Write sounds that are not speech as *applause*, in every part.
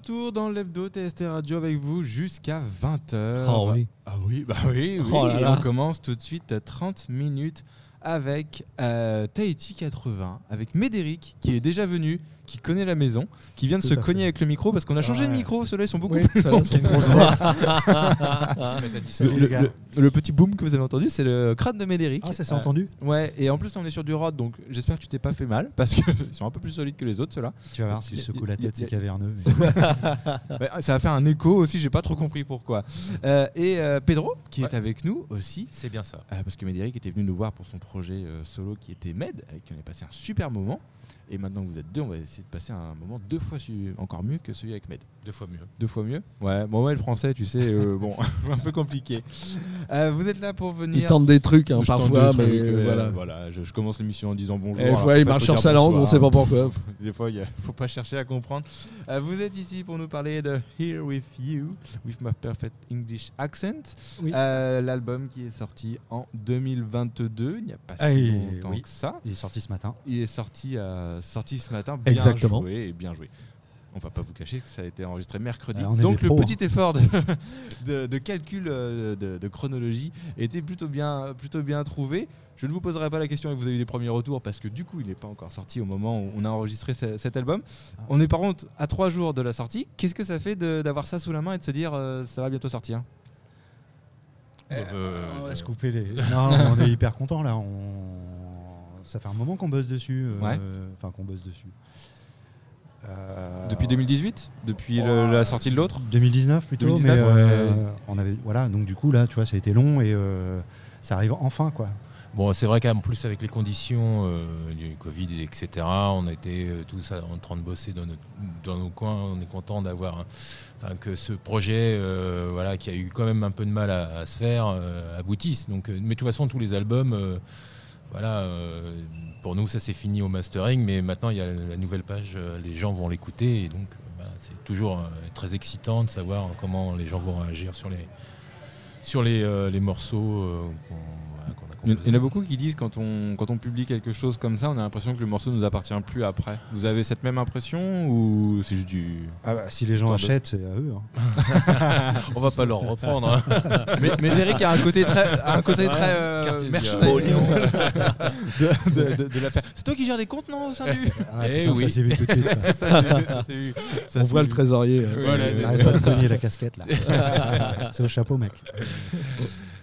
retour dans l'hebdo TST Radio avec vous jusqu'à 20h. Oh oui. Ah oui, bah oui, oui. Oh là Et là. on commence tout de suite à 30 minutes avec euh, Tahiti 80, avec Médéric qui est déjà venu, qui connaît la maison, qui vient de Tout se fait. cogner avec le micro parce qu'on a changé de micro, ceux-là ils sont beaucoup Oui, plus ça, longs. *laughs* *laughs* Le, petit boom que vous avez entendu, c'est le crâne de Médéric. Ah, ça s'est Euh, entendu Ouais, et en plus on est sur du rod, donc j'espère que tu t'es pas fait mal parce qu'ils *laughs* sont un peu plus solides que les autres ceux-là. Tu vas voir, si je secoue la tête, c'est caverneux. mais- ça va faire un écho aussi, j'ai pas trop compris pourquoi. Euh, et euh, Pedro, qui est avec nous aussi, C'est bien ça. euh, parce que Médéric était venu nous voir pour son projet euh, solo qui était Med, avec qui on a passé un super moment. Et maintenant que vous êtes deux, on va essayer de passer un moment deux fois encore mieux que celui avec Med. Deux fois mieux. Deux fois mieux? Ouais, bon, ouais, le français, tu sais, euh, bon, *laughs* un peu compliqué. Euh, vous êtes là pour venir. Il tente des trucs hein, parfois, des mais trucs, euh, voilà. voilà, je, je commence l'émission en disant bonjour. Et des alors fois, qu'en il marche sur sa langue, on bonsoir. sait pas pourquoi. *laughs* Des fois, il ne faut pas chercher à comprendre. Euh, vous êtes ici pour nous parler de Here With You, With My Perfect English Accent. Oui. Euh, L'album qui est sorti en 2022, il n'y a pas si longtemps oui. que ça. Il est sorti ce matin. Il est sorti, euh, sorti ce matin, bien Exactement. joué et bien joué. On va pas vous cacher que ça a été enregistré mercredi. Ah, Donc le pros, petit effort de, *laughs* de- de calcul euh, de, de chronologie était plutôt bien, plutôt bien trouvé. Je ne vous poserai pas la question et vous avez eu des premiers retours parce que du coup il n'est pas encore sorti au moment où on a enregistré ce- cet album. Ah. On est par contre à trois jours de la sortie. Qu'est-ce que ça fait d'avoir ça sous la main et de se dire euh, ça va bientôt sortir? Euh, on va se couper les. *laughs* Non, on est hyper content là. On... Ça fait un moment qu'on bosse dessus. euh, Ouais. Enfin, qu'on bosse dessus. Euh, Depuis 2018 Depuis le- la sortie de l'autre 2019 plutôt. 2019, mais euh, ouais. on avait. Voilà, donc du coup là, tu vois, ça a été long et ça arrive enfin quoi. Bon, c'est vrai qu'en plus, avec les conditions du Covid, etc., on a été euh, tous en train de bosser dans, notre- dans nos coins. On est content d'avoir. Enfin, que ce projet, voilà, qui a eu quand même un peu de mal à, à se faire, aboutisse. Donc, mais de toute façon, tous les albums, voilà, euh, pour nous, ça s'est fini au mastering, mais maintenant, il y a la nouvelle page, euh, les gens vont l'écouter, et donc, euh, voilà, c'est toujours très excitant de savoir comment les gens vont réagir sur les, les, morceaux Il y en a beaucoup qui disent quand on, quand on publie quelque chose comme ça, on a l'impression que le morceau ne nous appartient plus après. Vous avez cette même impression ou c'est juste du. Ah bah, si les gens achètent, c'est à eux. hein. *laughs* On va pas leur reprendre. hein. *laughs* mais, mais Derek a un côté très, un côté très euh, *laughs* de, de- de- de l'affaire. C'est toi qui gères les comptes, non, au sein du Ah, Eh putain, oui. Ça s'est vu tout de suite. Ça vu, ça vu. Ça On voit le vu. trésorier. euh, Voilà, euh, Arrête pas de cogner la casquette là. c'est au chapeau, mec.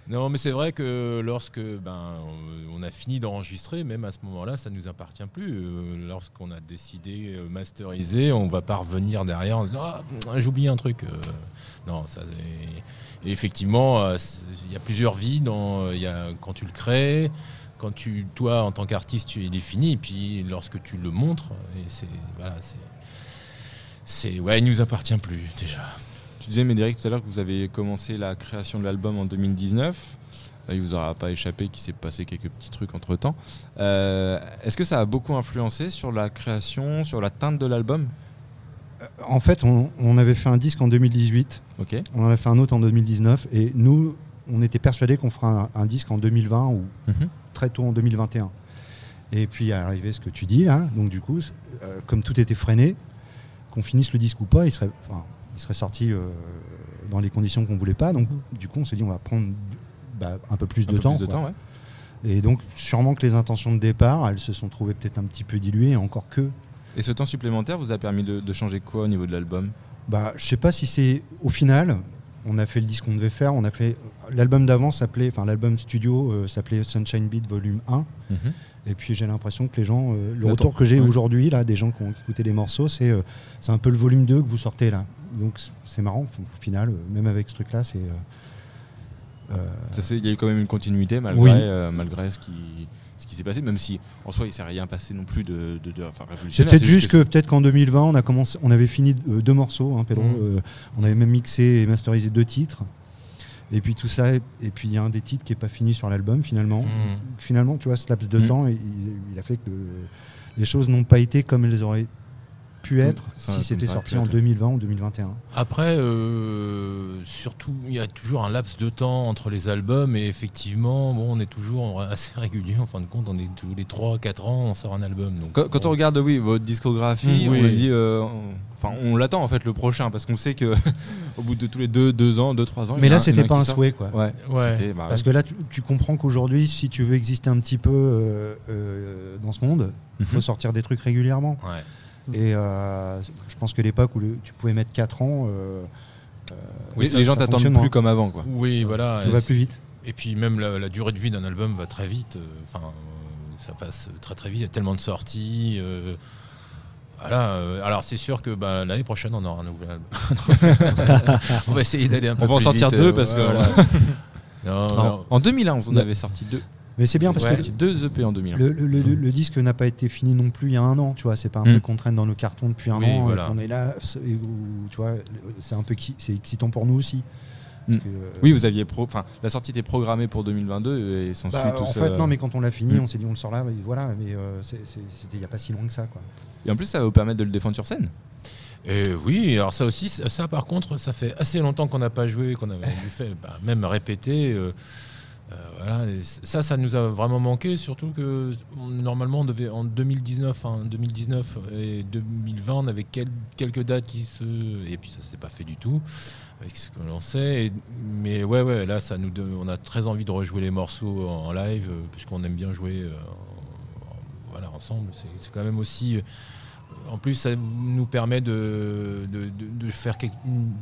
Non, mais c'est vrai que lorsque ben, on a fini d'enregistrer, même à ce moment-là, ça nous appartient plus. Euh, Lorsqu'on a décidé euh, masteriser, on va pas revenir derrière en se disant ah, j'ai oublié un truc. Euh, non, ça c'est. Effectivement, euh, il y a plusieurs vies dans, y a, quand tu le crées. Quand tu, toi, en tant qu'artiste, tu il est fini, et puis lorsque tu le montres, c'est c'est, ouais, il nous appartient plus déjà. Tu disais, Médéric, tout à l'heure que vous avez commencé la création de l'album en 2019. Euh, Il vous aura pas échappé qu'il s'est passé quelques petits trucs entre temps. Est-ce que ça a beaucoup influencé sur la création, sur la teinte de l'album? En fait, on, on avait fait un disque en 2018. Ok. On en a fait un autre en 2019 et nous, on était persuadés qu'on fera un, un disque en 2020 ou Mhm. très tôt en 2021. Et puis est arrivé ce que tu dis là, donc du coup, euh, comme tout était freiné, qu'on finisse le disque ou pas, il serait, enfin, il serait sorti euh, dans les conditions qu'on voulait pas. Donc du coup, on s'est dit on va prendre bah, un peu plus Un de peu temps. plus de quoi. temps, ouais. Et donc sûrement que les intentions de départ, elles se sont trouvées peut-être un petit peu diluées, encore que. Et ce temps supplémentaire vous a permis de, de changer quoi au niveau de l'album? Bah, je sais pas si c'est au final. On a fait le disque qu'on devait faire. On a fait l'album d'avant s'appelait, enfin l'album studio euh, s'appelait Sunshine Beat Volume 1. Et puis j'ai l'impression que les gens, euh, le Attends, retour que j'ai ouais. aujourd'hui là, des gens qui ont écouté des morceaux, c'est euh, c'est un peu le volume 2 que vous sortez là. Donc c'est marrant. Au final, euh, même avec ce truc-là, c'est. euh, euh, c'est- Il y a eu quand même une continuité malgré, Oui. malgré ce qui, ce qui s'est passé, même si en soi il s'est rien passé non plus de, de, de- enfin, c'est peut-être juste que, peut-être qu'en 2020, on a commencé, on avait fini deux morceaux, hein, Pedro. Euh, on avait même mixé et masterisé deux titres. Et puis tout ça, et, et puis il y a un des titres qui est pas fini sur l'album finalement. Mhm. Finalement, tu vois, ce laps de Mhm. temps, il, il a fait que les choses n'ont pas été comme elles auraient pu être ça- si c'était sorti en être. 2020 ou 2021. Après, euh, surtout, il y a toujours un laps de temps entre les albums et effectivement, bon, on est toujours assez régulier. En fin de compte, on est tous les 3-4 ans, on sort un album. Donc, Quand, on regarde oui, votre discographie, Mm, on oui. dit, euh, on- enfin on l'attend en fait le prochain parce qu'on sait que *laughs* au bout de tous les deux, deux ans, deux trois ans. il Mais y en a là, c'était a pas un sort. souhait, quoi. Ouais. Ouais. bah, Parce que là, tu, tu comprends qu'aujourd'hui, si tu veux exister un petit peu euh, euh, dans ce monde, il faut Mhm. sortir des trucs régulièrement. Ouais. Et euh, je pense que l'époque où le- tu pouvais mettre 4 ans, euh, euh, oui, ça- les gens t'attendent plus moins. comme avant quoi. Oui, voilà. Tout va plus vite. Et puis même la, la durée de vie d'un album va très vite. Enfin, euh, ça passe très très vite. Il y a tellement de sorties. euh, voilà. euh, alors c'est sûr que bah, l'année prochaine on aura un nouvel album. *laughs* on va essayer d'aller un peu On va en sortir vite, deux euh, parce que- voilà. non, Non. non. En 2011, on avait sorti deux. Mais c'est bien On parce a que deux EP en 2011. le, le- le- le disque n'a pas été fini non plus il y a un an. Tu vois, c'est pas un Mm. truc qu'on traîne dans nos cartons depuis un Oui, an. et voilà. qu'on est là, tu vois, c'est un peu qui- c'est excitant pour nous aussi. Parce Mm. que, euh, Oui, vous aviez pro... enfin la sortie était programmée pour 2022 et s'ensuit bah, tout en fait, non, mais quand on l'a fini, Mm. on s'est dit on le sort là, mais voilà. Mais euh, c'était il y a pas si loin que ça, quoi. Et en plus, ça va vous permettre de le défendre sur scène. Et oui, alors ça aussi, ça ça, par contre, ça fait assez longtemps qu'on n'a pas joué, qu'on avait *laughs* dû faire, bah, même répéter. euh, euh, voilà, ça, ça nous a vraiment manqué, surtout que normalement, on devait en 2019, hein, 2019 et 2020, on avait quel- quelques dates qui se, et puis ça s'est pas fait du tout avec ce que l'on sait. Mais ouais, ouais, là, ça nous, on a très envie de rejouer les morceaux en, live, euh, puisqu'on aime bien jouer, euh, voilà, ensemble. C'est quand même aussi. En plus, ça nous permet de, faire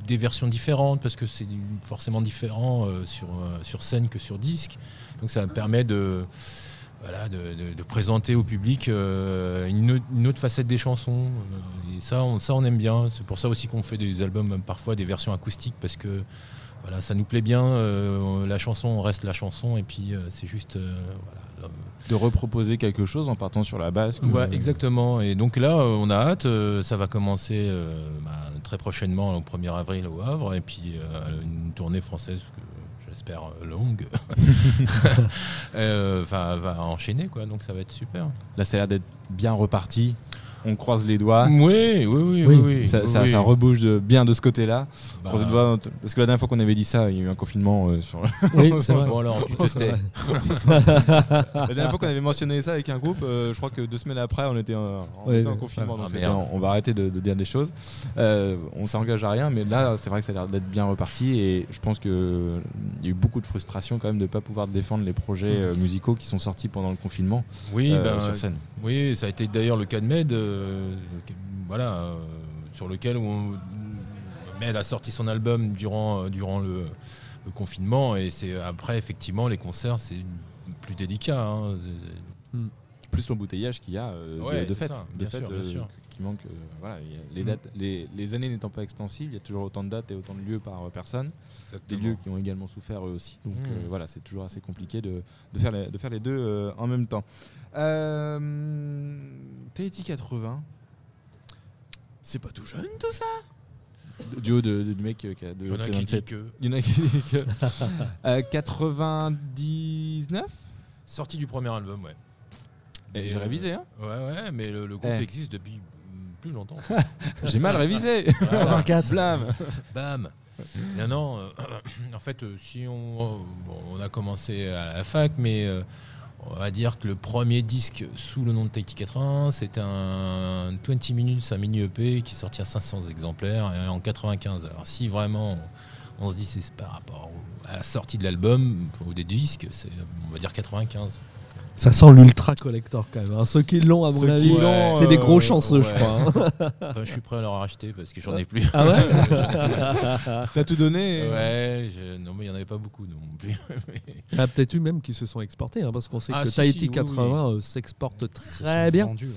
des versions différentes parce que c'est forcément différent euh, sur, euh, sur scène que sur disque. Donc ça permet de, présenter au public euh, une, autre- facette des chansons. Et ça, on, aime bien. C'est pour ça aussi qu'on fait des albums, parfois des versions acoustiques parce que ça nous plaît bien. La chanson reste la chanson et puis c'est juste. voilà, De reproposer quelque chose en partant sur la base. que- Ouais, exactement. Et donc là, euh, on a hâte. euh, Ça va commencer euh, bah, très prochainement, au 1er avril au Havre, et puis euh, une tournée française que j'espère longue. *laughs* *laughs* Euh, va, va enchaîner, quoi. Donc ça va être super. Là, ça a l'air d'être bien reparti. On croise les doigts. Oui, oui, oui, oui. Oui, oui, ça, oui, ça- oui. ça rebouge de, bien de ce côté-là. Bah, Croise les doigts, parce que la dernière fois qu'on avait dit ça, il y a eu un confinement euh, sur. Oui, c'est vrai. *laughs* Bon alors, tu *laughs* te tais. *laughs* La dernière fois qu'on avait mentionné ça avec un groupe, euh, je crois que deux semaines après, on était, euh, on Ouais, était en confinement. Ah, donc c'était- on va arrêter de, de dire des choses. Euh, on s'engage à rien, mais là, c'est vrai que ça a l'air d'être bien reparti. Et je pense qu'il y a eu beaucoup de frustration quand même de ne pas pouvoir défendre les projets euh, musicaux qui sont sortis pendant le confinement Oui, euh, ben, sur scène. Oui, ça a été d'ailleurs le cas de Med, euh, voilà, euh, sur lequel on, Med a sorti son album durant, euh, durant le, confinement, et c'est après effectivement les concerts, c'est plus délicat. hein. C'est- Plus l'embouteillage qu'il y a euh, de- Ouais, de, fêtes, ça, des sûr, euh, sûr. qui manquent. euh, voilà, les, Mm. dates, les, les années n'étant pas extensibles, il y a toujours autant de dates et autant de lieux par personne. Des lieux qui ont également souffert eux aussi. Donc Mm. voilà, c'est toujours assez compliqué de, de faire, les, de faire les deux en même temps. Euh, Tahiti 80, c'est pas tout jeune tout ça? Duo de, de- du mec qui a de Il y en a qui 27. disent que Il y en a qui disent que. *laughs* Euh, 99 sorti du premier album, ouais. Mais, J'ai euh, révisé, hein Ouais, ouais, mais le, le groupe Eh. existe depuis plus longtemps. *laughs* J'ai mal révisé 84. *laughs* Blam Bam Non, non, euh, en fait, euh, si on, bon, on a commencé à la fac, mais euh, on va dire que le premier disque sous le nom de Tahiti 80, c'était un 20 minutes, un mini EP qui est sorti à 500 exemplaires et en 95. Alors si vraiment on se dit c'est par rapport au- à la sortie de l'album ou des disques, c'est on va dire 95. Ça sent l'ultra collector quand même. hein. Ceux qui l'ont, à mon Ceux avis, qui l'ont, c'est des euh, gros chanceux, je crois. hein. *laughs* Enfin, je suis prêt à leur acheter parce que j'en ai plus. Ah ouais *laughs* *laughs* T'as tout donné et- Ouais, je- non mais il n'y en avait pas beaucoup non plus. Mais- Il y en a peut-être eu même qui se sont exportés, hein, parce qu'on sait Ah, que si, Tahiti si, oui, 80 euh, s'exporte très bien. vendus, ouais.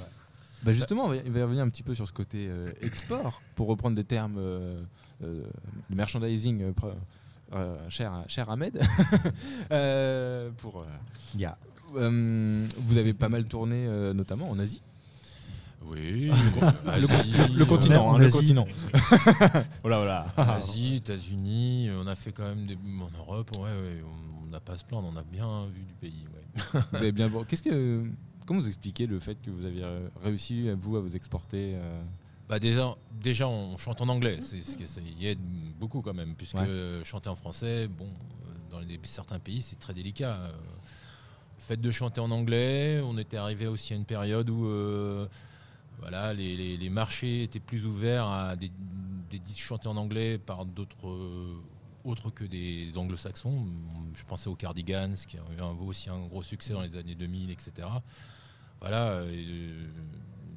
Bah justement, on va, il va y revenir un petit peu sur ce côté euh, export, pour reprendre des termes euh, euh, de merchandising euh, euh, cher, à- cher Ahmed. Euh, pour, euh, Il y a- euh, vous avez pas mal tourné, euh, notamment en Asie. Oui, *laughs* Le, Asie, le continent, en hein, le Asie. continent. *laughs* voilà, voilà. Asie, États-Unis, on a fait quand même des en Europe, ouais, ouais, on- n'a pas à se plaindre, on a bien vu du pays. ouais. Vous avez bien. *laughs* Qu'est-ce que, comment vous expliquez le fait que vous avez euh, réussi vous à vous exporter euh, Bah déjà, déjà, on chante en anglais, c'est ce qui ça y aide beaucoup quand même, puisque Ouais. chanter en français, bon, dans les- certains pays, c'est très délicat. Fait de chanter en anglais, on était arrivé aussi à une période où euh, voilà, les, les- marchés étaient plus ouverts à des, des disques chantés en anglais par d'autres euh, autres que des anglo-saxons. Je pensais aux Cardigans, qui ont eu un, aussi un gros succès dans les années 2000, etc. Voilà, euh,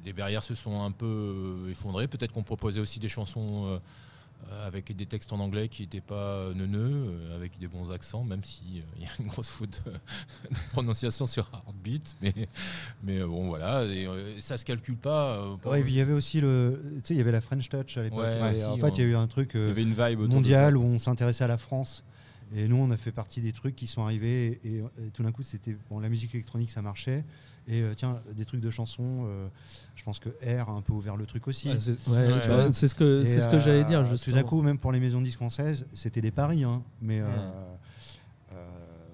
les barrières se sont un peu effondrées. Peut-être qu'on proposait aussi des chansons avec des textes en anglais qui n'étaient pas neuneux, euh, avec des bons accents, même s'il y a une grosse faute de, *laughs* de prononciation sur Heartbeat. Mais, mais euh, bon, voilà, et, euh, ça se calcule pas. euh, Ouais, il y avait aussi le. Tu sais, il y avait la French Touch à l'époque. Ouais, ouais, en fait, il y a eu un truc Il y euh, avait une vibe mondial où on s'intéressait à la France. Et nous, on a fait partie des trucs qui sont arrivés. Et, et tout d'un coup, c'était. Bon, la musique électronique, ça marchait. Et euh, tiens, des trucs de chansons. euh, je pense que R a un peu ouvert le truc aussi. Ouais, c'est ouais, ce que, ce que euh, j'allais dire. Tout Justement. d'un coup, même pour les maisons de disques françaises, c'était des paris. hein. mais euh, euh,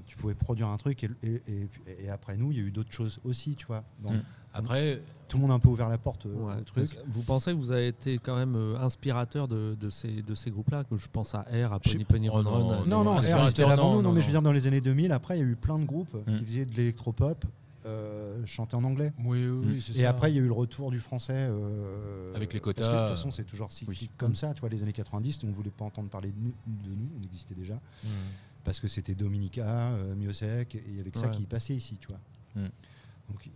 tu pouvais produire un truc. Et, et- et- et après nous, il y a eu d'autres choses aussi. Tu vois. Mm. Après, Tout le monde a un peu ouvert la porte euh, Ouais, au parce truc. que Vous pensez que vous avez été quand même euh, inspirateur de, de ces, de ces groupes-là que Je pense à R, à Pony Pony Run non, Run. euh, Non, non, R, c'était avant non, nous. Non, non, mais je veux dire, dans les années 2000, après, il y a eu plein de groupes Mm. qui faisaient de l'électropop euh, chantés en anglais. oui, oui, oui, c'est Et ça. après, il y a eu le retour du français. euh, Avec les Parce que quotas. de toute façon, c'est toujours cyclique Oui. comme ça. Tu vois, les années 90, on ne voulait pas entendre parler de nous, de nous, on existait déjà. Mm. Parce que c'était Dominica, euh, Miosek, et il y avait que ça qui passait ici, tu vois. Mm. Donc,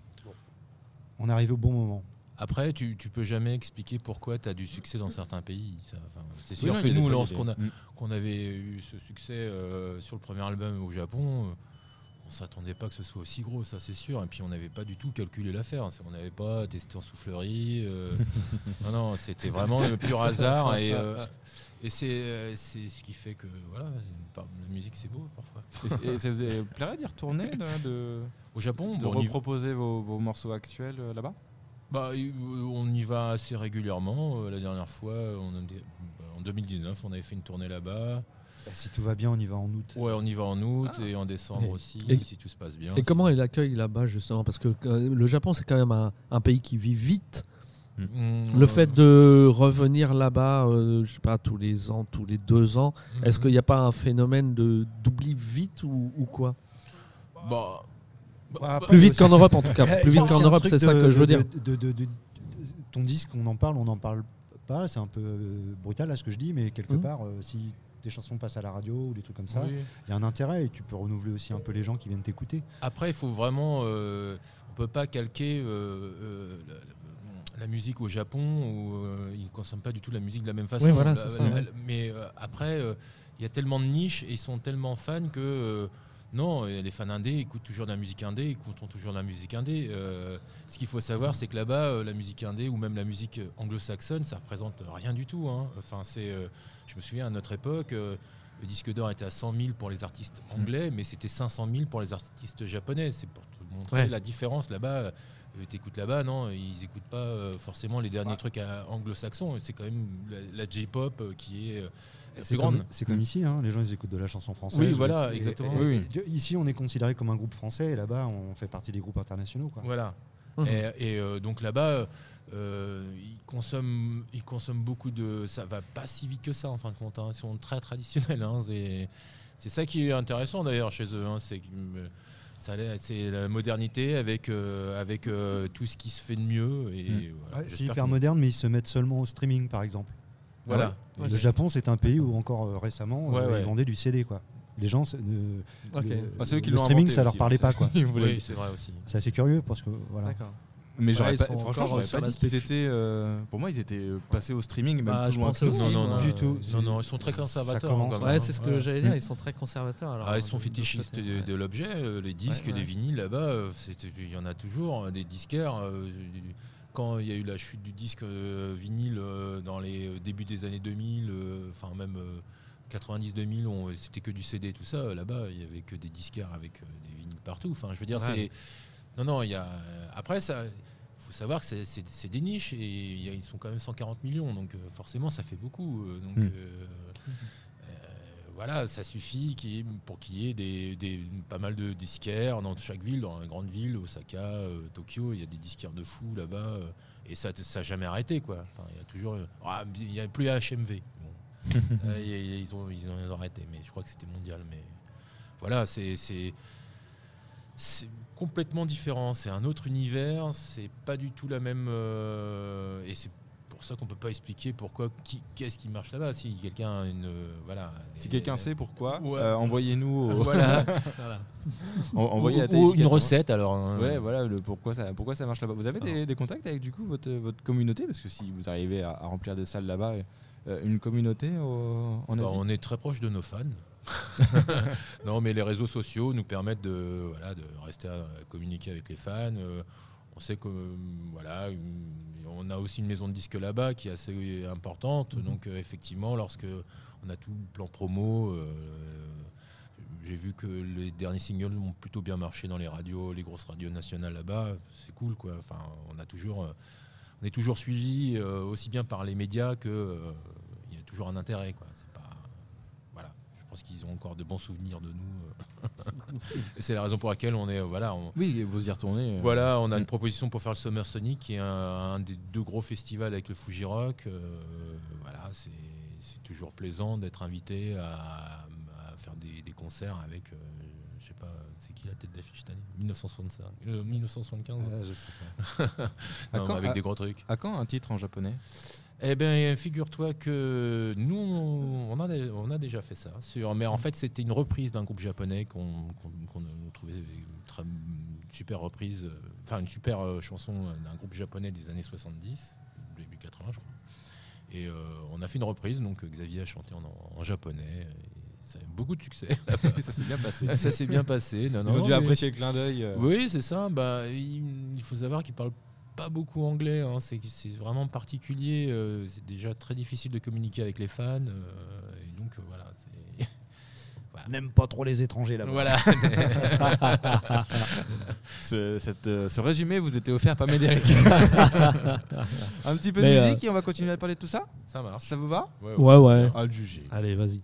on arrive au bon moment. Après, tu, tu peux jamais expliquer pourquoi tu as du succès dans certains pays. Ça, c'est Oui, sûr non, que nous, lorsqu'on des- a, Mm. qu'on avait eu ce succès euh, sur le premier album au Japon, on s'attendait pas que ce soit aussi gros, ça c'est sûr. Et puis on n'avait pas du tout calculé l'affaire. On n'avait pas testé en soufflerie. euh, *laughs* non, non, c'était vraiment le pur hasard. Et, euh, et c'est, euh, c'est ce qui fait que voilà, la musique c'est beau parfois. Et, et ça vous plairait d'y retourner, de, de, Au Japon, de bon, on, y, reproposer vos, vos morceaux actuels là-bas? Bah, on y va assez régulièrement. La dernière fois, on a bah, en 2019, on avait fait une tournée là-bas. Bah, si tout va bien, on y va en août. Ouais, on y va en août et en décembre Et- aussi, et- si tout se passe bien. Et comment est l'accueil là-bas justement? Parce que euh, le Japon c'est quand même un, un pays qui vit vite. Mm, Le fait de revenir là-bas, euh, je sais pas, tous les ans, tous les deux ans, Mhm. est-ce qu'il n'y a pas un phénomène de d'oubli vite ou, ou quoi? Bah, Bah, après, Plus vite qu'en Europe en tout cas. *laughs* Eh, Plus a vite qu'en Europe, c'est ça de- que je veux de- dire. de- de- de- de- ton disque, on en parle, on n'en parle pas. C'est un peu euh, brutal là ce que je dis, mais quelque Mhm. part, euh, si tes chansons passent à la radio ou des trucs comme ça, il oui. y a un intérêt et tu peux renouveler aussi un peu les gens qui viennent t'écouter. Après, il faut vraiment. euh, on peut pas calquer euh, euh, la, la- la musique au Japon où euh, ils ne consomment pas du tout la musique de la même façon. Oui, voilà, La- c'est ça, la- ouais. Mais euh, après, euh, il y a tellement de niches et ils sont tellement fans que. Non, euh, les fans indés écoutent toujours de la musique indé, écouteront toujours de la musique indé. Euh, ce qu'il faut savoir, c'est que là-bas, euh, la musique indé ou même la musique anglo-saxonne, ça représente rien du tout. hein. Enfin, c'est, euh, je me souviens à notre époque, euh, le disque d'or était à 100 000 pour les artistes anglais, mais c'était 500 000 pour les artistes japonais. C'est pour te montrer Ouais. la différence là-bas. T'écoutes là-bas, non, ils écoutent pas forcément les derniers trucs anglo-saxons. C'est quand même la, la J-pop qui est C'est comme, c'est comme ici, hein, les gens ils écoutent de la chanson française. Oui, voilà, Et- exactement. et- Oui, et- Ici, on est considéré comme un groupe français et là-bas, on fait partie des groupes internationaux. Quoi. Voilà. Mhm. Et, et, euh, donc là-bas, euh, ils, consomment, ils consomment beaucoup de. Ça va pas si vite que ça, en fin de compte. hein. Ils sont très traditionnels. hein. C'est, ça qui est intéressant d'ailleurs chez eux. hein. C'est, euh, c'est la modernité avec, euh, avec euh, tout ce qui se fait de mieux. Et Mm. voilà, Ouais, c'est hyper que- moderne, mais ils se mettent seulement au streaming, par exemple. Voilà. Ouais, le Japon, c'est un pays où encore euh, récemment, Ouais, euh, ouais. ils vendaient du CD. Quoi. Les gens, le, Bah, c'est eux qui le l'ont streaming, ça leur parlait pas. Quoi. *laughs* Oui, c'est vrai aussi. C'est assez curieux parce que voilà. Mais j'aurais pas, franchement, j'aurais pas dit qu'ils étaient. euh, pour moi, ils étaient euh, passés au streaming, même Bah, plus loin que Non, non, non. du tout. Non, non, ils sont très ça conservateurs. même. Ouais, c'est ce que Ouais. j'allais dire. Ils sont très conservateurs. Alors, Ah, ils sont fétichistes de, l'objet, les disques, Ouais, ouais. les vinyles là-bas, c'est- il y en a toujours, des disquaires. euh, quand il y a eu la chute du disque euh, vinyle euh, dans les euh, débuts des années 2000, euh, enfin même 90-2000, on- c'était que du CD, tout ça. Là-bas, il y avait que des disquaires avec des vinyles partout. Enfin, je veux dire, Ouais. c'est non, non. Il y a après ça. faut savoir que c'est- des niches et il y a- ils sont quand même 140 millions, donc forcément ça fait beaucoup. donc Mm. euh, voilà, ça suffit ait- pour qu'il y ait des, des- pas mal de disquaires dans chaque ville, dans les grandes villes, Osaka, euh, Tokyo, il y a des disquaires de fous là-bas. euh, et ça n'a jamais arrêté, quoi. Enfin, il y a toujours. ah, il n'y a plus HMV. Bon. *laughs* Euh, y- y- ils, ont, ils, ont, ils ont arrêté, mais je crois que c'était mondial. Mais voilà, c'est. complètement différent, c'est un autre univers, c'est pas du tout la même. euh, et c'est pour ça qu'on peut pas expliquer pourquoi, qui, qu'est-ce qui marche là-bas. Si quelqu'un une. euh, voilà. Si quelqu'un sait pourquoi, Ouais. euh, envoyez-nous au- Voilà. *laughs* Voilà. en- envoyez Ou- une recette alors. hein. Ouais, voilà le pourquoi ça, pourquoi ça marche là-bas. Vous avez des, des contacts avec du coup votre, votre communauté? Parce que si vous arrivez à, à remplir des salles là-bas, euh, une communauté au- en Bah, on est très proche de nos fans. *laughs* non, mais les réseaux sociaux nous permettent de, voilà, de rester à communiquer avec les fans. Euh, on sait que voilà, une- on a aussi une maison de disques là-bas qui est assez importante. Donc euh, effectivement, lorsque on a tout le plan promo, euh, j'ai vu que les derniers singles ont plutôt bien marché dans les radios, les grosses radios nationales là-bas. C'est cool, quoi. Enfin, on a toujours, euh, on est toujours suivi euh, aussi bien par les médias que il y a toujours un intérêt, quoi. C'est pas, voilà. Je pense qu'ils ont encore de bons souvenirs de nous. euh. *laughs* Et c'est la raison pour laquelle on est, euh, voilà, on, Oui, vous y retournez. euh. voilà, on a Mm. une proposition pour faire le Summer Sonic, qui est un, un des deux gros festivals avec le Fuji Rock. Voilà, c'est toujours plaisant d'être invité à, à faire des, des concerts avec, je sais pas, c'est qui la tête d'affiche cette année 1965, euh, 1975 Euh, je sais pas. *laughs* Non, avec Ah. des gros trucs. À quand un titre en japonais? Eh bien, figure-toi que nous, on a, dé- on a déjà fait ça. Sur, mais en fait, c'était une reprise d'un groupe japonais qu'on trouvé une très super reprise, euh, enfin une super euh, chanson d'un groupe japonais des années 70, début 80, je crois. Et euh, on a fait une reprise, donc euh, Xavier a chanté en, en japonais. Et ça a eu beaucoup de succès. *laughs* Ça s'est bien passé. ça s'est bien passé. Non, Ils non, ont dû mais- apprécier le clin d'œil. euh. oui, c'est ça. Bah, il, il faut savoir qu'il parle pas beaucoup anglais. hein. C'est c'est vraiment particulier. euh, c'est déjà très difficile de communiquer avec les fans. euh, et donc euh, voilà. c'est- *laughs* N'aime pas trop les étrangers là-bas. Voilà. *laughs* Ce, cette, ce résumé vous était offert par Médéric. *laughs* un petit peu de Mais, euh, musique et on va continuer à parler de tout ça? ça marche. Ça vous va? Ouais, Ouais, ouais. À le juger. Allez, vas-y.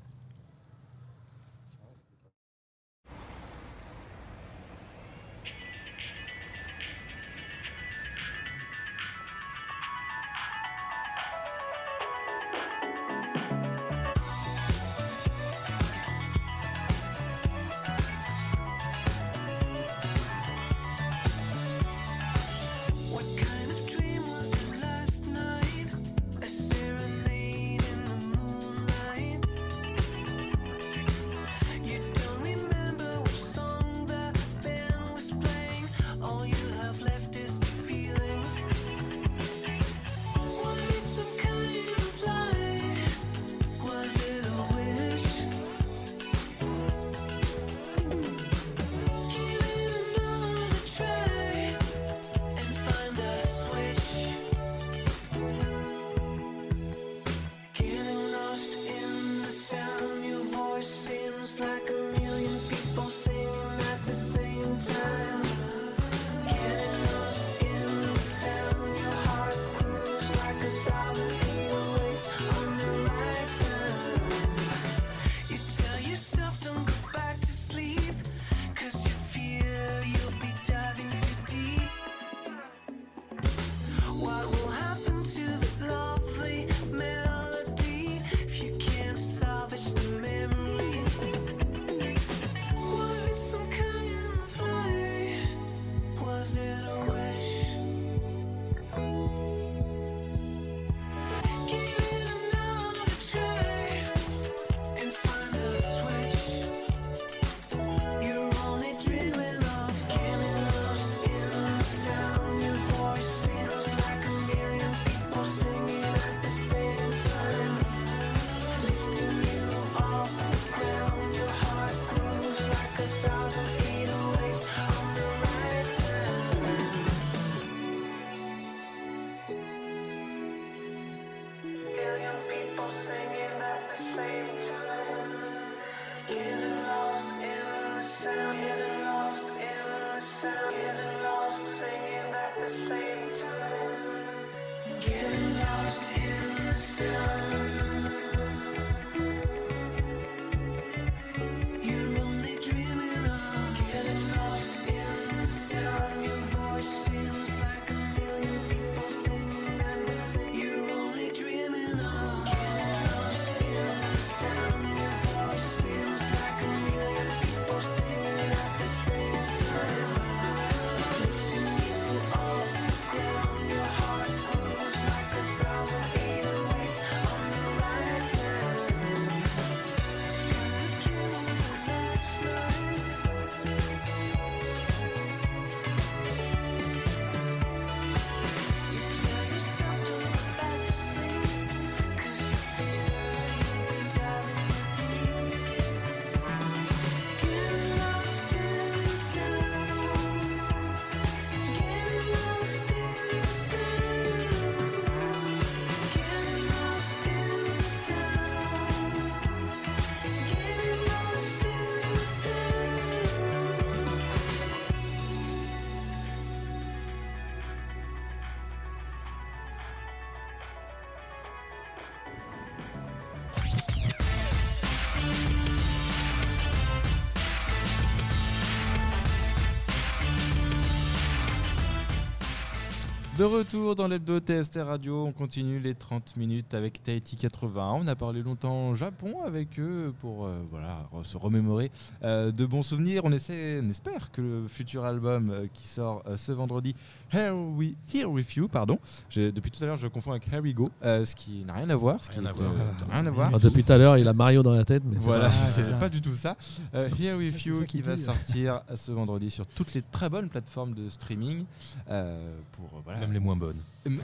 De retour dans l'hebdo TST Radio, on continue les 30 minutes avec Tahiti 80. On a parlé longtemps Japon avec eux pour euh, voilà, se remémorer euh, de bons souvenirs. On, essaie, on espère que le futur album euh, qui sort euh, ce vendredi, Here, We, Here With You, pardon, depuis tout à l'heure je confonds avec Here We Go, euh, ce qui n'a rien à voir. Ce qui à voir. euh, rien à voir. Alors, depuis tout à l'heure, il a Mario dans la tête, mais Voilà, pas- *laughs* c'est pas du tout ça. Euh, Here With You qui va sortir ce vendredi sur toutes les très bonnes plateformes de streaming. euh, pour, voilà, Même les moins bonnes.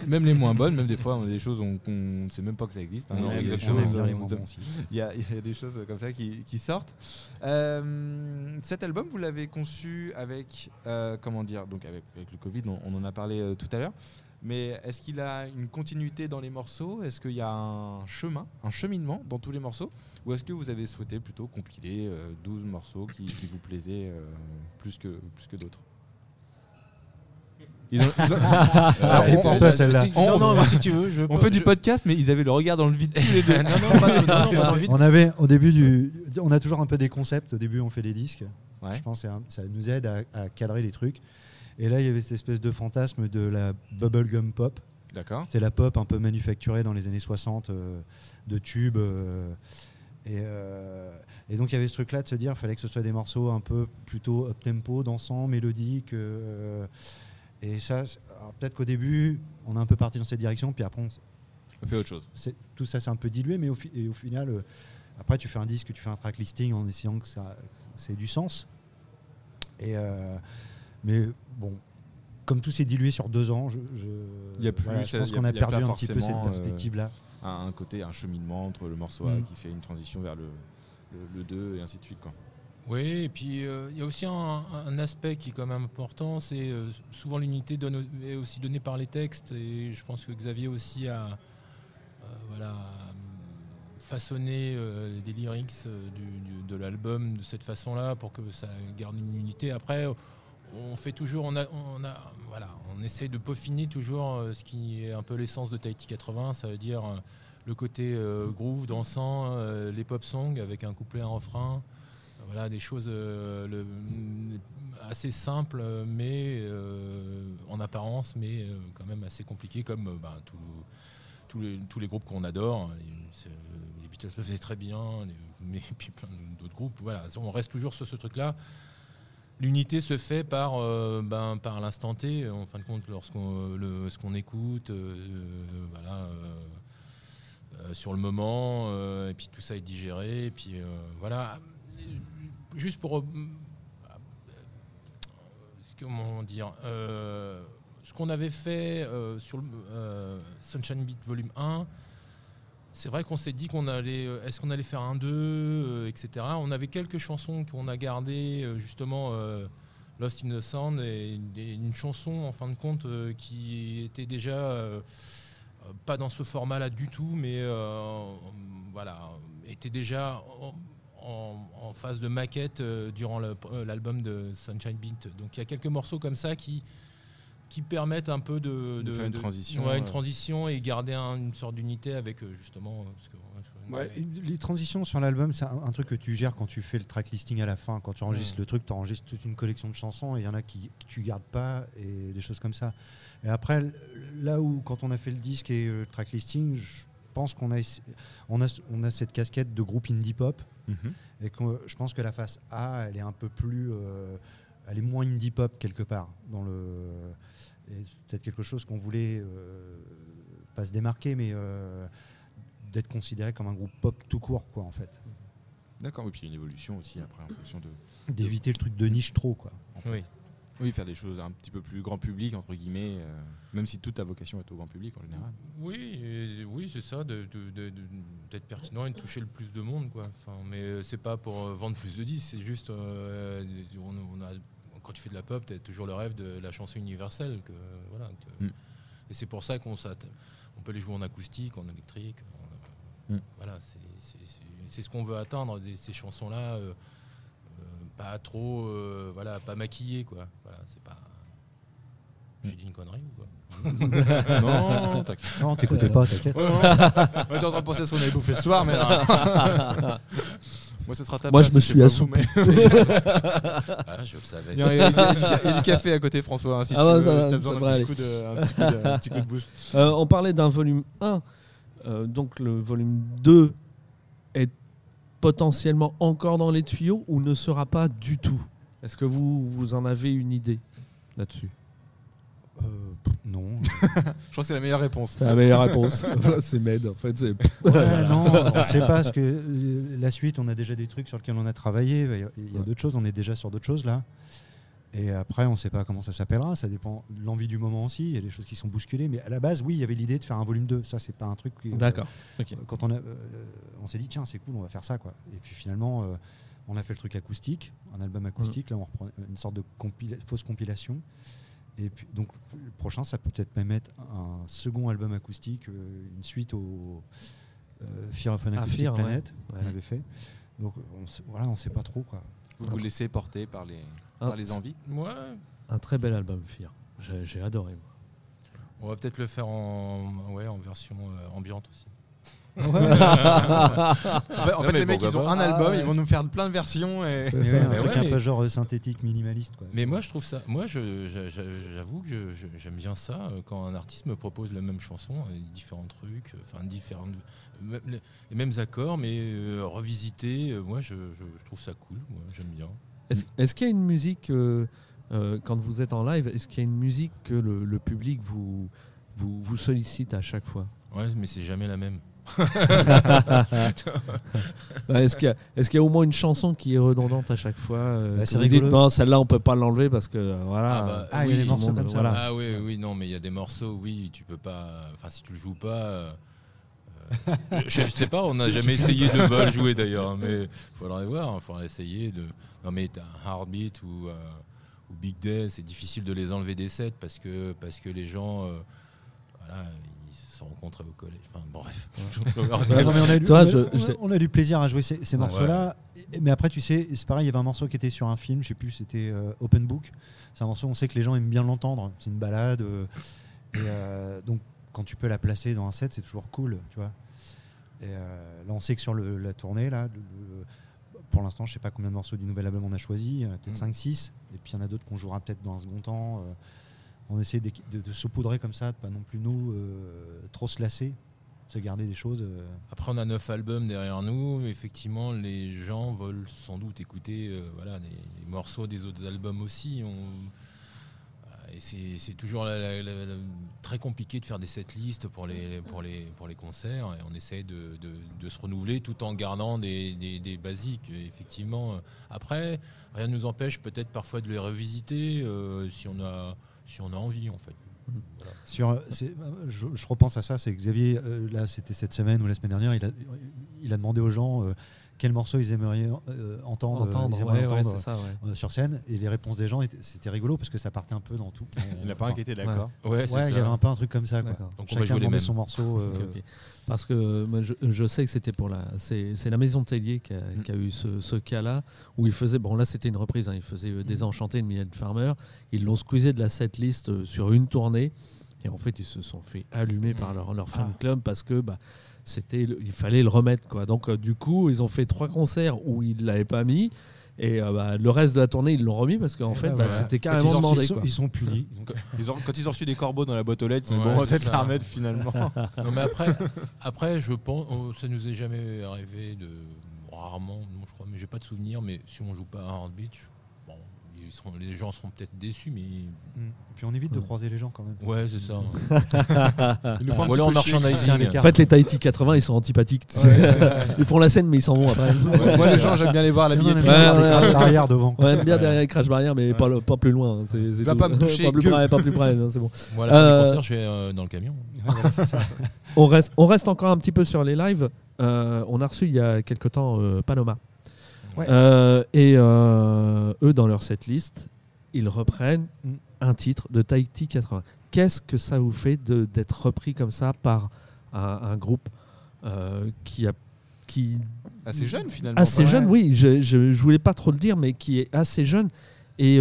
Même les moins bonnes, même des fois, on a des choses on- qu'on ne sait même pas que ça existe. hein. Non, Il y a choses, euh, *laughs* il y, a, il y a des choses comme ça qui, qui sortent. Euh, cet album, vous l'avez conçu avec, euh, comment dire, donc avec, avec le Covid, on, on en a parlé euh, tout à l'heure. Mais est-ce qu'il a une continuité dans les morceaux? Est-ce qu'il y a un chemin, un cheminement dans tous les morceaux? Ou est-ce que vous avez souhaité plutôt compiler euh, 12 morceaux qui, qui vous plaisaient euh, plus que, plus que d'autres? Ils ont- ils ont- *laughs* Elle est on- pour on- toi, celle-là. Si- On- non, non, mais si tu veux, je on fait du podcast, mais ils avaient le regard dans le vide tous les deux. *laughs* non, non, pas- non, non, pas dans le vide. On avait au début du, on a toujours un peu des concepts. Au début, on fait des disques. Ouais. Je pense que ça nous aide à, à cadrer les trucs. Et là, il y avait cette espèce de fantasme de la bubblegum pop. D'accord. C'est la pop un peu manufacturée dans les années 60 euh, de tubes. euh, et, euh, et donc il y avait ce truc-là de se dire, il fallait que ce soit des morceaux un peu plutôt up tempo, dansants, mélodiques. Euh, et ça, peut-être qu'au début, on est un peu parti dans cette direction, puis après, on fait autre chose. tout ça c'est un peu dilué, mais au, fi- et au final, euh, après tu fais un disque, tu fais un track listing en essayant que ça c'est du sens. Et euh, mais bon, comme tout s'est dilué sur deux ans, je, y a plus, voilà, je pense qu'on a perdu un petit peu cette euh, perspective-là. Un, un côté, un cheminement entre le morceau A Mm. qui fait une transition vers le, le, le 2 et ainsi de suite. Quoi. Oui, et puis euh, il y a aussi un, aspect qui est quand même important, c'est euh, souvent l'unité est aussi donnée par les textes, et je pense que Xavier aussi a euh, façonné les lyrics de l'album de cette façon-là pour que ça garde une unité. Après, on fait toujours, on a, voilà, on essaie de peaufiner toujours ce qui est un peu l'essence de Tahiti 80, ça veut dire le côté groove, dansant, les pop songs avec un couplet, un refrain. Voilà, des choses euh, assez simples, mais euh, en apparence, mais euh, quand même assez compliquées, comme tout- tous les, groupes qu'on adore. Les, c'est- les Beatles le faisaient très bien, mais *laughs* puis plein d'autres groupes. Voilà, on reste toujours sur ce truc-là. L'unité se fait par, ben, par l'instant T, en fin de compte, lorsqu'on ce qu'on écoute, voilà, sur le moment, et puis tout ça est digéré, et puis voilà. Juste pour euh, comment dire, euh, ce qu'on avait fait euh, sur Sunshine Beat Volume 1, c'est vrai qu'on s'est dit qu'on allait, est-ce qu'on allait faire un 2, euh, etc. On avait quelques chansons qu'on a gardées, justement, Lost in the Sound, et, une chanson, en fin de compte, qui était déjà pas dans ce format-là du tout, mais voilà, était déjà en, phase de maquette euh, durant euh, l'album de Sunshine Beat. Donc il y a quelques morceaux comme ça qui qui permettent un peu de, De faire une transition, ouais, une euh. transition et garder un- une sorte d'unité avec justement que- Ouais, les transitions sur l'album, c'est un, un truc que tu gères quand tu fais le track listing à la fin. Quand tu enregistres le truc, tu enregistres toute une collection de chansons et il y en a qui, que tu gardes pas et des choses comme ça. Et après, là où, quand on a fait le disque et le track listing, je pense qu'on a, essa- on a, on a cette casquette de groupe indie pop et que je pense que la face A, elle est un peu plus. euh, elle est moins indie pop quelque part. Dans le, et c'est peut-être quelque chose qu'on voulait euh, pas se démarquer, mais euh, d'être considéré comme un groupe pop tout court, quoi, en fait. D'accord, et puis une évolution aussi après en fonction de. D'éviter le truc de niche trop, quoi. en fait. Oui. Oui, faire des choses un petit peu plus grand public, entre guillemets, euh, même si toute ta vocation est au grand public en général. Oui, et- oui, c'est ça, de- de- de- de- d'être pertinent et de toucher le plus de monde, quoi. Enfin, mais euh, c'est pas pour euh, vendre plus de disques, c'est juste, euh, on, on a, quand tu fais de la pop, tu as toujours le rêve de la chanson universelle, que voilà. que- Mm. Et c'est pour ça qu'on on peut les jouer en acoustique, en électrique. en- Mm. Voilà, c'est- ce qu'on veut atteindre, des- ces chansons-là. euh, pas trop, euh, voilà, pas maquillées, quoi. Voilà, c'est pas. J'ai dit une connerie ou quoi *laughs* non, t'inquiète. Non, t'écoutais pas, t'inquiète. On était en train de penser à ce qu'on avait bouffé ce soir, mais non. *laughs* Moi, ce sera ta Moi, place, je me suis mais- *laughs* Ah, je le savais. Il y, a, il y a- il y a du café à côté, François. hein, si Ah tu ouais, veux, ça si ça besoin d'un petit, coup de, un, petit coup de, un petit coup de boost. Euh, on parlait d'un volume 1. euh, donc le volume 2 est potentiellement encore dans les tuyaux ou ne sera pas du tout? Est-ce que vous, vous en avez une idée là-dessus? Euh, non. *laughs* Je crois que c'est la meilleure réponse. C'est la meilleure réponse. *laughs* c'est Med, en fait. c'est- Ouais, non, on ne *laughs* sait pas parce que euh, la suite, on a déjà des trucs sur lesquels on a travaillé. Il y a, il y a d'autres choses, on est déjà sur d'autres choses là. Et après, on ne sait pas comment ça s'appellera. Ça dépend de l'envie du moment aussi. Il y a des choses qui sont bousculées. Mais à la base, oui, il y avait l'idée de faire un volume 2. Ça, c'est pas un truc. que- D'accord. Quand on, a, euh, on s'est dit, tiens, c'est cool, on va faire ça. Quoi. Et puis finalement, euh, on a fait le truc acoustique, un album acoustique. Là, on reprend une sorte de compila- fausse compilation. Et puis, donc, le prochain, ça peut peut-être même être un second album acoustique, euh, une suite au euh, Fear of an Ah, Acoustic Fear, ouais. Planet qu'on Ouais. avait fait. Donc, on sait- voilà, on sait pas trop. Quoi. Vous vous laissez porter par les, Ah, par les envies. Ouais. Un très bel album, Fear. J'ai j'ai adoré. moi. On va peut-être le faire en, ouais, en version euh, ambiante aussi. *laughs* En fait, Non, les mecs, ils ont un Ah, album, ouais. ils vont nous faire plein de versions. Et... C'est ouais, un Mais truc ouais, un mais- peu genre euh, synthétique, minimaliste. Quoi. Mais moi, je trouve ça. Moi, je- je- je- j'avoue que je- je- j'aime bien ça euh, quand un artiste me propose la même chanson, euh, différents trucs, enfin différentes, les, mêmes accords, mais euh, revisités. moi, je, je- je trouve ça cool. Moi, j'aime bien. Est-ce qu'il y a une musique, euh, euh, quand vous êtes en live, est-ce qu'il y a une musique que le, le public vous, vous, vous sollicite à chaque fois? Ouais, mais c'est jamais la même. *laughs* Bah, Est-ce qu'il y, a- y au moins une chanson qui est redondante à chaque fois euh, Bah, c'est vous dites, rigolo. bon, celle-là, on peut pas l'enlever parce que euh, voilà. Ah, bah, Ah, il y a oui, des morceaux comme ça. voilà. Ah oui, oui, non, mais il y a des morceaux, oui, tu peux pas. Enfin, si tu le joues pas. Euh, je, je sais pas, on n'a jamais essayé de pas *laughs* le jouer d'ailleurs, hein, mais faudrait voir, il faudrait essayer de. Non, mais t'as un Heartbeat ou, euh, ou Big Day, c'est difficile de les enlever des sets parce que, parce que les gens. euh, voilà, ils se sont rencontrés au collège. Enfin, bref. *laughs* On, a du, plaisir à jouer ces, ces morceaux-là. Mais après, tu sais, c'est pareil, il y avait un morceau qui était sur un film, je sais plus, c'était euh, Open Book. C'est un morceau, on sait que les gens aiment bien l'entendre. C'est une balade. euh, et euh, donc, quand tu peux la placer dans un set, c'est toujours cool, tu vois. Et euh, là, on sait que sur le- la tournée, là, le- le- pour l'instant, je sais pas combien de morceaux du nouvel album on a choisi, peut-être Mm. 5-6. Et puis, il y en a d'autres qu'on jouera peut-être dans un second temps. euh, on essaie de, de saupoudrer comme ça, de pas non plus nous euh, trop se lasser, se garder des choses. Après, on a neuf albums derrière nous. Effectivement, les gens veulent sans doute écouter voilà, des morceaux des autres albums aussi. On- c'est toujours très compliqué de faire des setlists pour les, pour, les, pour les concerts. On essaie de, de- se renouveler tout en gardant des, des- basiques. Effectivement, après, rien ne nous empêche peut-être parfois de les revisiter euh, si, on a, si on a envie, en fait. Sur, je repense à ça, c'est Xavier, euh, là c'était cette semaine ou la semaine dernière, il a, il a demandé aux gens euh, quels morceaux ils aimeraient euh, entendre, entendre, ils aimeraient ouais, ouais, entendre, c'est ça, ouais. euh, sur scène. Et les réponses des gens, c'était rigolo parce que ça partait un peu dans tout. Il n'y en a pas un qui était d'accord. Ouais, il y avait un peu un truc comme ça. Quoi. Donc on va Chacun jouer les demandait mêmes. son morceau. euh. Parce que euh, moi, je, je sais que c'était pour la. C'est c'est la maison Tellier qui a, Mm. qui a eu ce, ce cas-là où il faisait. Bon, là, c'était une reprise. hein, il faisait euh, Désenchanté de Mylène Farmer. Ils l'ont squeezé de la setlist sur une tournée. Et en fait, ils se sont fait allumer par Mm. leur, leur fan Ah. club parce que bah, c'était, le- il fallait le remettre. Quoi. Donc, euh, du coup, ils ont fait trois concerts où ils ne l'avaient pas mis. Et euh, bah, le reste de la tournée, ils l'ont remis parce qu'en Eh fait, ben bah, voilà. c'était carrément ils, ont, demandé. ils, sont, quoi. ils sont punis. *laughs* Ils ont- Ils ont- quand ils ont reçu des corbeaux dans la boîte aux lettres, ils ont dit, Ouais, bon, on va c'est peut-être la remettre finalement. *laughs* Non, mais après, *laughs* après je pense, oh, ça nous est jamais arrivé de rarement, non, je crois, mais j'ai pas de souvenir. Mais si on joue pas à Hard Beach, bon, ils seront, les gens seront peut-être déçus, mais Mm. Puis on évite de Mm. croiser les gens quand même. ouais, c'est ça. *laughs* Il nous peu chier. Tiens, merchandising. En fait, les Tahiti 80, ils sont antipathiques. *laughs* ils font la scène, mais ils s'en vont après. Ouais, Moi, les gens, j'aime bien les voir à la billetterie. Ouais, derrière devant. On aime bien derrière les crash barrières, mais pas, le- pas plus loin. hein. C'est, Va tout. pas me toucher, pas plus que- près, pas plus près. non, c'est bon. Moi, à la fin Euh, concert, je vais euh, dans le camion. *laughs* On reste, on reste encore un petit peu sur les lives. Euh, on a reçu il y a quelque temps euh, Panoma. Ouais. Euh, et euh, eux, dans leur setlist, ils reprennent Mm. un titre de Tahiti 80. Qu'est-ce que ça vous fait de- d'être repris comme ça par un, un groupe euh, qui a qui Assez jeune finalement. assez jeune, oui, je, je, je voulais pas trop le dire, mais qui est assez jeune. Et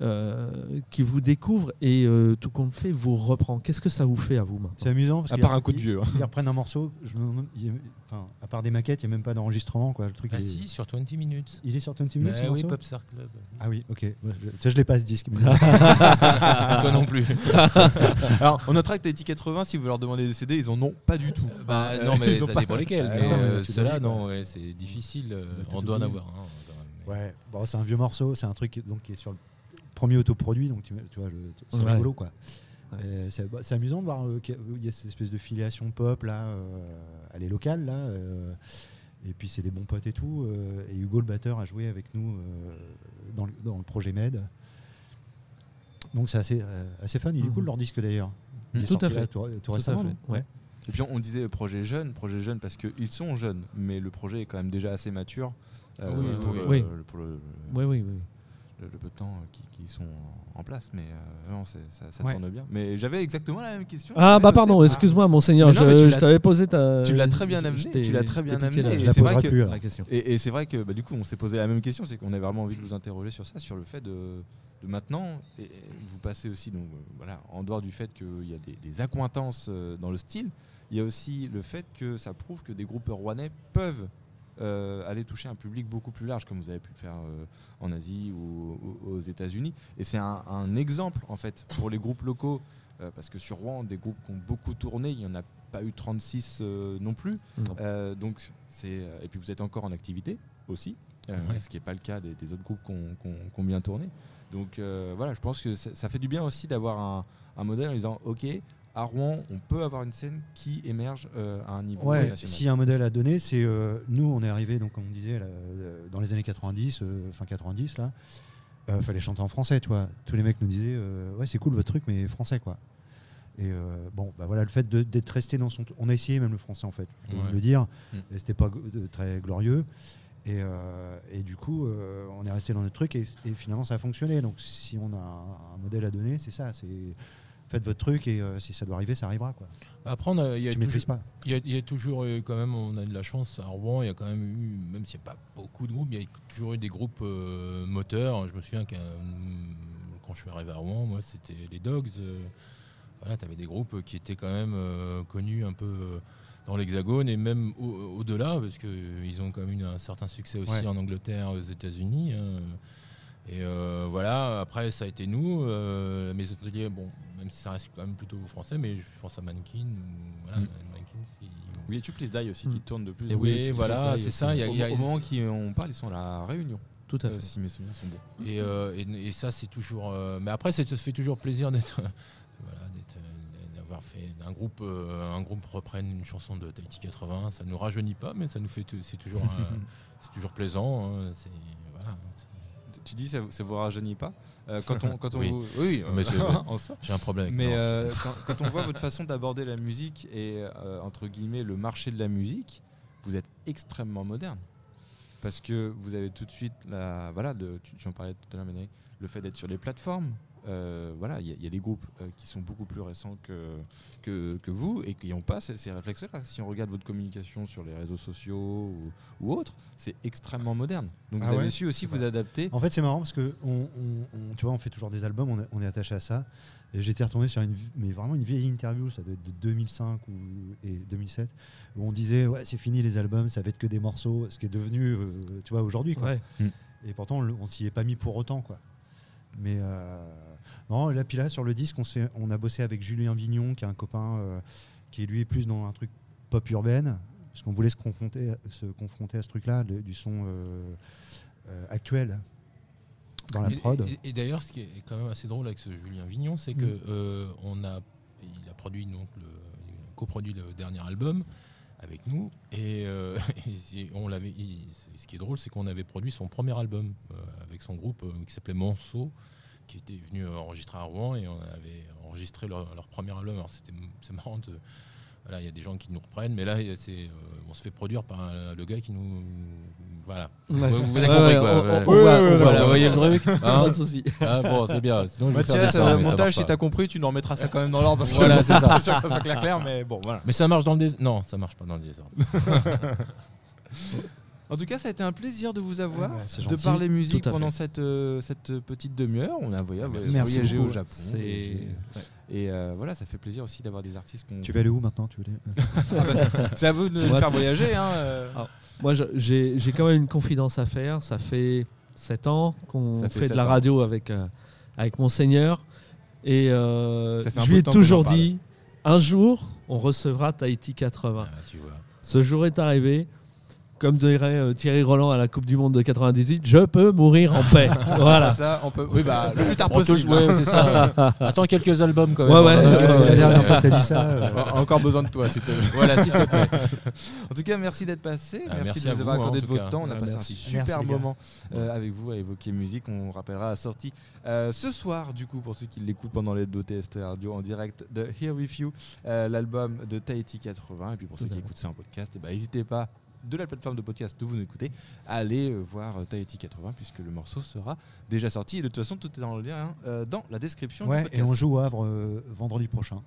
euh, qui vous découvre et euh, tout compte fait vous reprend. Qu'est-ce que ça vous fait à vous C'est amusant parce À part un coup de ils- vieux, hein. Ils reprennent un morceau. Je me demande- il y a- enfin, à part des maquettes, il n'y a même pas d'enregistrement. Quoi. Le truc, Ah est, si, sur 20 minutes. il est sur 20 minutes. Bah ce oui, morceau? Popstar Club. Ah oui, ok. Ouais, je, ça, je l'ai pas ce disque. mais- *laughs* Toi non plus. *laughs* Alors, on notera que t'as 80, si vous leur demandez des CD, ils en ont pas du tout. Bah Euh, non, mais ils ont ça pas- dépend lesquels. Ah mais euh, ceux-là, non, ouais, c'est difficile. euh, On a tout on doit en avoir. Ouais, bon, c'est un vieux morceau, c'est un truc donc, qui est sur le premier autoproduit, donc tu, tu vois, le- c'est Ouais. rigolo quoi. Ouais. Et C'est bah, c'est amusant de voir euh, qu'il y a- il y a cette espèce de filiation pop là, euh, elle est locale là, euh, et puis c'est des bons potes et tout. euh, et Hugo le batteur a joué avec nous euh, dans, le, dans le projet Med. Donc c'est assez, euh, assez fun, il est cool leur disque d'ailleurs. Il est Tout à fait. tout, tout Tout à fait, ouais. Et puis on, on disait projet jeune, projet jeune parce qu'ils sont jeunes, mais le projet est quand même déjà assez mature euh, Oui, pour, oui, le, oui. le- pour le, Oui, oui, oui. Le- le peu de temps qui, qui sont en place. Mais euh, non, ça, ça Ouais. tourne bien. Mais j'avais exactement la même question. Ah bah pardon, Ah. excuse-moi monseigneur, non, je, t'avais posé ta... Tu l'as très bien amené, tu l'as très bien amené, la- et c'est vrai que-. Et, et c'est vrai que bah, du coup, on s'est posé la même question, c'est qu'on avait vraiment envie de vous interroger sur ça, sur le fait de, de maintenant, et, et vous passez aussi, donc euh, voilà, en dehors du fait qu'il y a des, des accointances euh, dans le style, il y a aussi le fait que ça prouve que des groupes rouennais peuvent euh, aller toucher un public beaucoup plus large, comme vous avez pu le faire euh, en Asie ou, ou- aux États-Unis. Et c'est un, un exemple en fait pour les groupes locaux, euh, parce que sur Rouen, des groupes qui ont beaucoup tourné, il n'y en a pas eu 36 euh, non plus. Non. Donc c'est et puis vous êtes encore en activité aussi, Ouais. ce qui n'est pas le cas des, des autres groupes qui ont, bien tourné. Donc voilà, je pense que ça, ça fait du bien aussi d'avoir un, un modèle en disant ok, à Rouen, on peut avoir une scène qui émerge euh, à un niveau Ouais, national. a un modèle à donner, c'est euh, nous, on est arrivé, donc comme on disait, là, euh, dans les années 90, euh, fin 90, là, fallait chanter en français, tu vois. Tous les mecs nous disaient, ouais, c'est cool votre truc, mais français, quoi. Et bon, bah voilà, le fait d'être resté dans son, on a essayé même le français en fait, je Ouais. le dire, Mm. et c'était pas très glorieux. Et, et du coup, on est resté dans notre truc et, et finalement ça a fonctionné. Donc si on a un, un modèle à donner, c'est ça, c'est faites votre truc et euh, si ça doit arriver, ça arrivera. Quoi. Après, on a- il y, a toujours- maîtrises pas. il y a- il y a toujours eu quand même, on a de la chance à Rouen, il y a quand même eu, même s'il n'y a pas beaucoup de groupes, il y a toujours eu des groupes euh, moteurs. Je me souviens que quand je suis arrivé à Rouen, moi c'était les Dogs. euh, voilà, tu avais des groupes qui étaient quand même euh, connus un peu euh, dans l'Hexagone et même au- au-delà, parce qu'ils ont quand même eu un certain succès aussi Ouais. en Angleterre, aux États-Unis. hein. Et euh, voilà, après ça a été nous, euh, mes ateliers, bon, même si ça reste quand même plutôt français, mais je pense à Mannequin, ou, voilà, Mm. Mannequin, qui- Oui, et Tu Please Die aussi Mm. qui tourne de plus en oui, plus. voilà, Die c'est ça, il y a- Au, il y a- au moment qui on parle, ils sont à la Réunion, Tout à euh, fait. si mes souvenirs sont bons. Et, euh, et, et ça, c'est toujours. euh, mais après, ça te fait toujours plaisir d'être. *laughs* voilà, d'avoir fait un groupe, euh, un groupe reprenne une chanson de Tahiti 80. Ça nous rajeunit pas, mais ça nous fait. C'est toujours, *laughs* c'est toujours plaisant. hein, c'est voilà. Tu dis ça, ça vous rajeunit pas Euh, quand on quand on *laughs* Oui. vous- oui, Mais euh, *laughs* soi. J'ai un problème. avec Mais euh, quand, quand on voit votre façon d'aborder la musique et euh, entre guillemets le marché de la musique, vous êtes extrêmement moderne. Parce que vous avez tout de suite la voilà, de, tu, tu en parlais tout à l'heure, le fait d'être sur les plateformes. Euh, voilà, il y, a- il y a des groupes euh, qui sont beaucoup plus récents que, que, que vous et qui n'ont pas ces, ces réflexes-là. Si on regarde votre communication sur les réseaux sociaux ou, ou autres, c'est extrêmement moderne. Donc Ah vous avez ouais su aussi vous adapter. En fait, c'est marrant parce que on, on- on- tu vois, on fait toujours des albums, on est, on est attaché à ça. Et j'étais retourné sur une, mais vraiment une vieille interview, ça doit être de 2005 ou, et 2007, où on disait ouais, c'est fini les albums, ça va être que des morceaux, ce qui est devenu, euh, tu vois, aujourd'hui. quoi. Ouais. Et pourtant, on, on s'y est pas mis pour autant, quoi. Mais euh, non, là, puis là, sur le disque, on, s'est- on a bossé avec Julien Vignon, qui est un copain euh, qui lui est plus dans un truc pop urbaine, parce qu'on voulait se confronter, se confronter à ce truc-là, du son euh, actuel dans la prod. Et, et d'ailleurs, ce qui est quand même assez drôle avec ce Julien Vignon, c'est que euh, on a, il a produit donc le, il a coproduit le dernier album avec nous et, euh, *laughs* on l'avait. Ce qui est drôle, c'est qu'on avait produit son premier album euh, avec son groupe euh, qui s'appelait Monceau, qui était venu enregistrer à Rouen et on avait enregistré leur, leur premier album. Alors c'était c'est marrant de voilà, il y a des gens qui nous reprennent, mais là, c'est, on se fait produire par le gars qui nous. Voilà. Ouais. Vous, vous avez compris, quoi. vous voyez le truc hein Pas de souci. ah bon, c'est bien. Sinon, je Mathias, euh, montage, si t'as compris, tu nous remettras ça quand même dans l'ordre parce que Voilà, c'est ça. pas sûr que ça soit clair, clair, mais bon, voilà. Mais ça marche dans le désordre. Non, ça marche pas dans le désordre. *laughs* En tout cas, ça a été un plaisir de vous avoir, Ah bah, de parler musique pendant fait. cette, euh, cette petite demi-heure. On a voyagé, Merci voyagé au. Japon. C'est Et, euh, voilà, ça fait plaisir aussi d'avoir des artistes. Tu vas aller où maintenant tu veux *laughs* aller- C'est à vous de nous *laughs* Moi, faire voyager. Hein, euh. Ah, Moi, je- j'ai quand même une confidence à faire. Ça fait 7 ans qu'on fait, fait de la ans. radio avec, euh, avec Monseigneur. Et euh, je lui ai toujours dit un jour, on recevra Tahiti 80. Ah, tu vois. Ce jour est arrivé. Comme dirait euh, Thierry Roland à la Coupe du Monde de 98, je peux mourir en paix. *laughs* *laughs* voilà. Ça, on peut. Oui, bah, le plus tard possible. ouais, c'est ça. *laughs* Attends quelques albums quand même. Ouais, ouais, Ouais, la ouais. dernière fois que t'as dit ça. euh, Encore besoin de toi, s'il te plaît. Voilà, s'il te plaît. En tout cas, merci d'être passé. Ah, merci, merci de nous avoir hein, accordé de votre cas. temps. On a Ah, passé merci. un super Merci, moment euh, avec vous à évoquer musique. On rappellera la sortie euh, ce soir, du coup, pour ceux qui l'écoutent pendant les deux TST Radio en direct de Here With You, euh, l'album de Tahiti 80. Et puis pour ceux qui écoutent ça en podcast, eh ben, n'hésitez pas de la plateforme de podcast où vous nous écoutez, à aller euh, voir euh, Tahiti 80 puisque le morceau sera déjà sorti. Et de toute façon, tout est dans le lien, hein, euh, dans la description du et on joue au Havre vendredi prochain.